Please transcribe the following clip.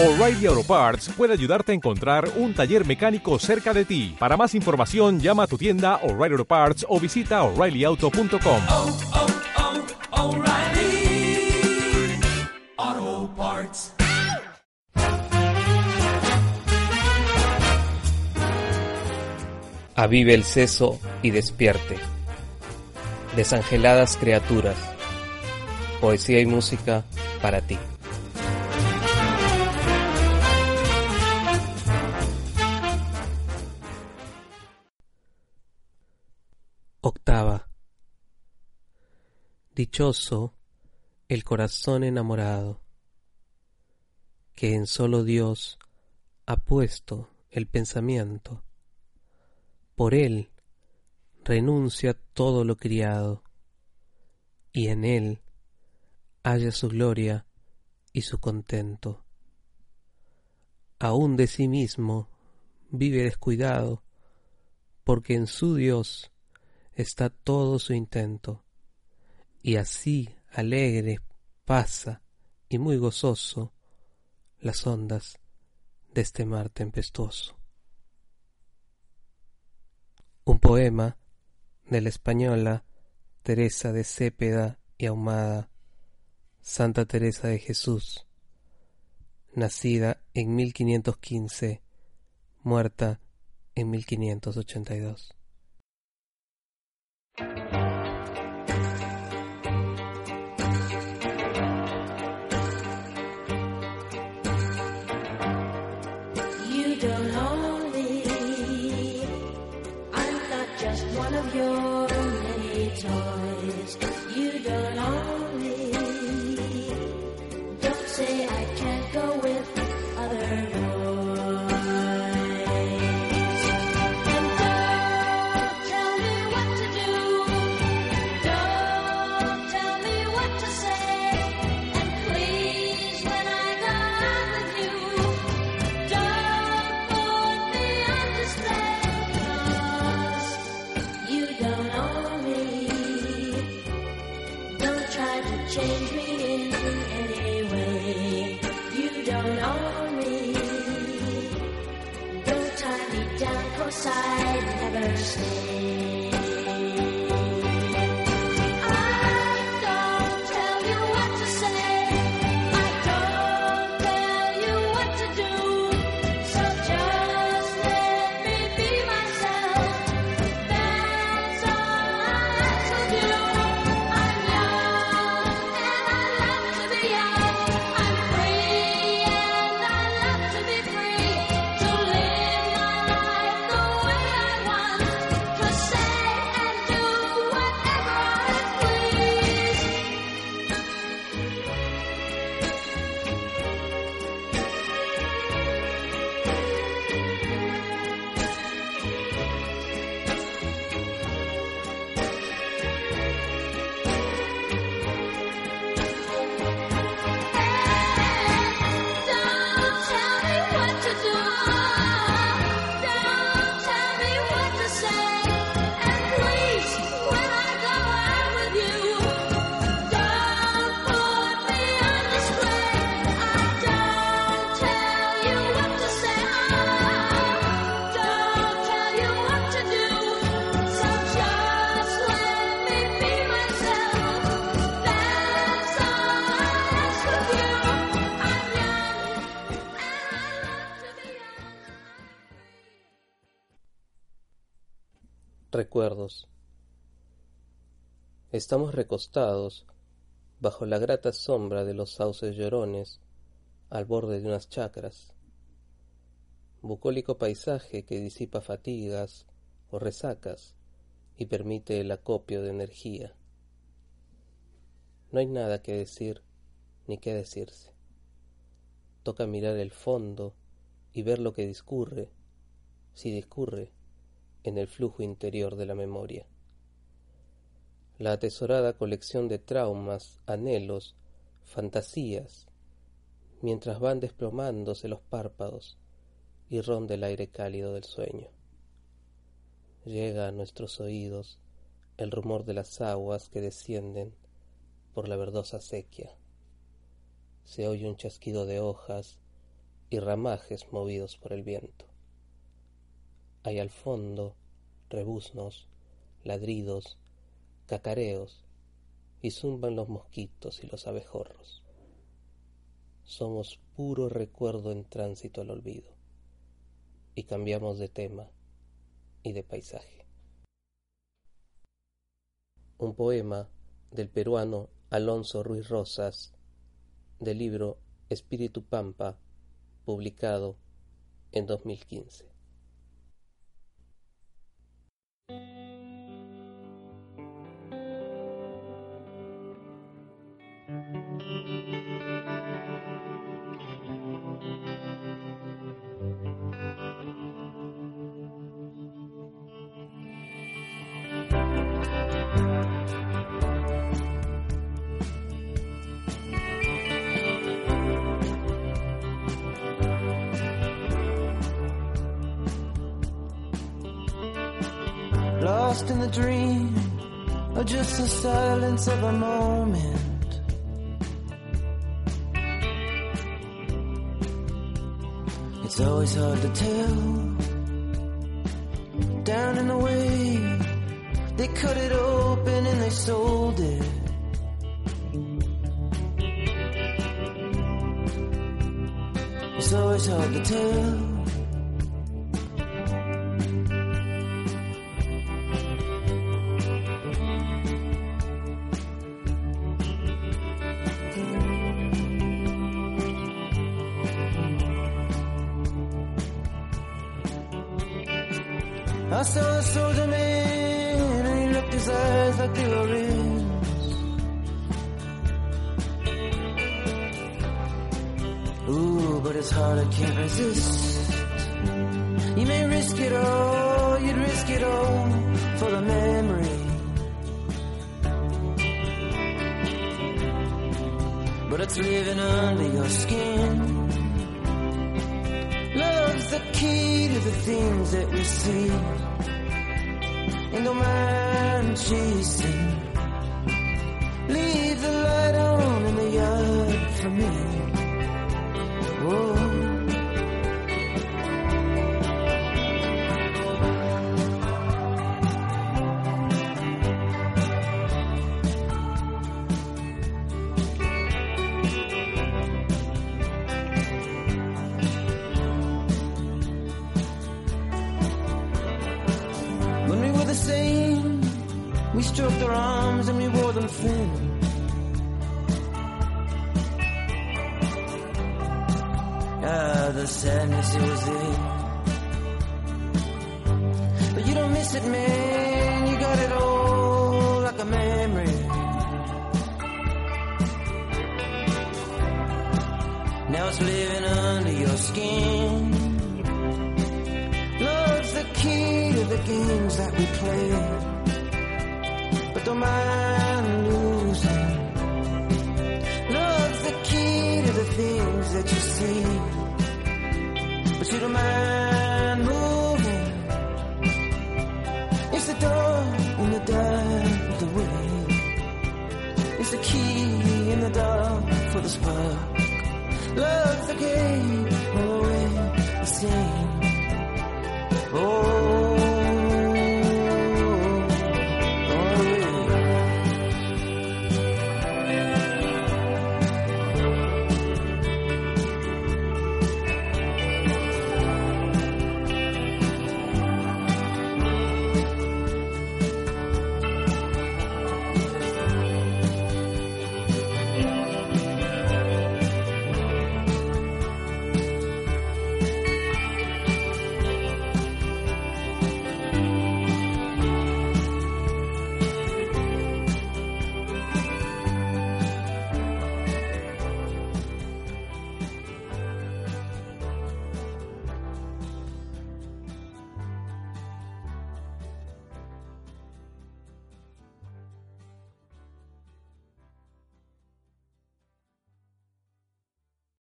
O'Reilly Auto Parts puede ayudarte a encontrar un taller mecánico cerca de ti. Para más información, llama a tu tienda O'Reilly Auto Parts o visita oreillyauto.com. oh, oh, Parts. Avive el seso y despierte. Desangeladas criaturas. Poesía y música para ti. Octava. Dichoso el corazón enamorado, que en solo Dios ha puesto el pensamiento. Por él renuncia todo lo criado, y en él halla su gloria y su contento. Aún de sí mismo vive descuidado, porque en su Dios está todo su intento, y así alegre pasa y muy gozoso las ondas de este mar tempestuoso. Un poema de la española Teresa de Cepeda y Ahumada, Santa Teresa de Jesús, nacida en 1515, muerta en 1582. victory. Change me in any way. You don't own me. Don't tie me down 'cause I'd never stay. Recuerdos. Estamos recostados bajo la grata sombra de los sauces llorones al borde de unas chacras. Bucólico paisaje que disipa fatigas o resacas y permite el acopio de energía. No hay nada que decir ni que decirse. Toca mirar el fondo y ver lo que discurre, si discurre, en el flujo interior de la memoria. La atesorada colección de traumas, anhelos, fantasías, mientras van desplomándose los párpados y ronda el aire cálido del sueño. Llega a nuestros oídos el rumor de las aguas que descienden por la verdosa sequía. Se oye un chasquido de hojas y ramajes movidos por el viento. Hay al fondo rebuznos, ladridos, cacareos y zumban los mosquitos y los abejorros. Somos puro recuerdo en tránsito al olvido y cambiamos de tema y de paisaje. Un poema del peruano Alonso Ruiz Rosas del libro Espíritu Pampa, publicado en 2015. thank you lost in the dream or just the silence of a moment. It's always hard to tell. Down in the way, they cut it open and they sold it. It's always hard to tell. I saw a soldier man and he looked his eyes like they were rings. Ooh, but it's hard, I can't resist. You may risk it all, you'd risk it all for the memory. But it's living under your skin. The key to the things that we see. And don't mind chasing. Leave the light on in the yard for me. We arms and we wore them thin. Ah, the sadness it was there. But you don't miss it, man. You got it all like a memory. Now it's living under your skin. Love's the key to the games that we play. Losing. Love's the key to the things that you see. But you don't mind moving. It's the door in the dark of the way. It's the key in the dark for the spark. Love's the game, always the same.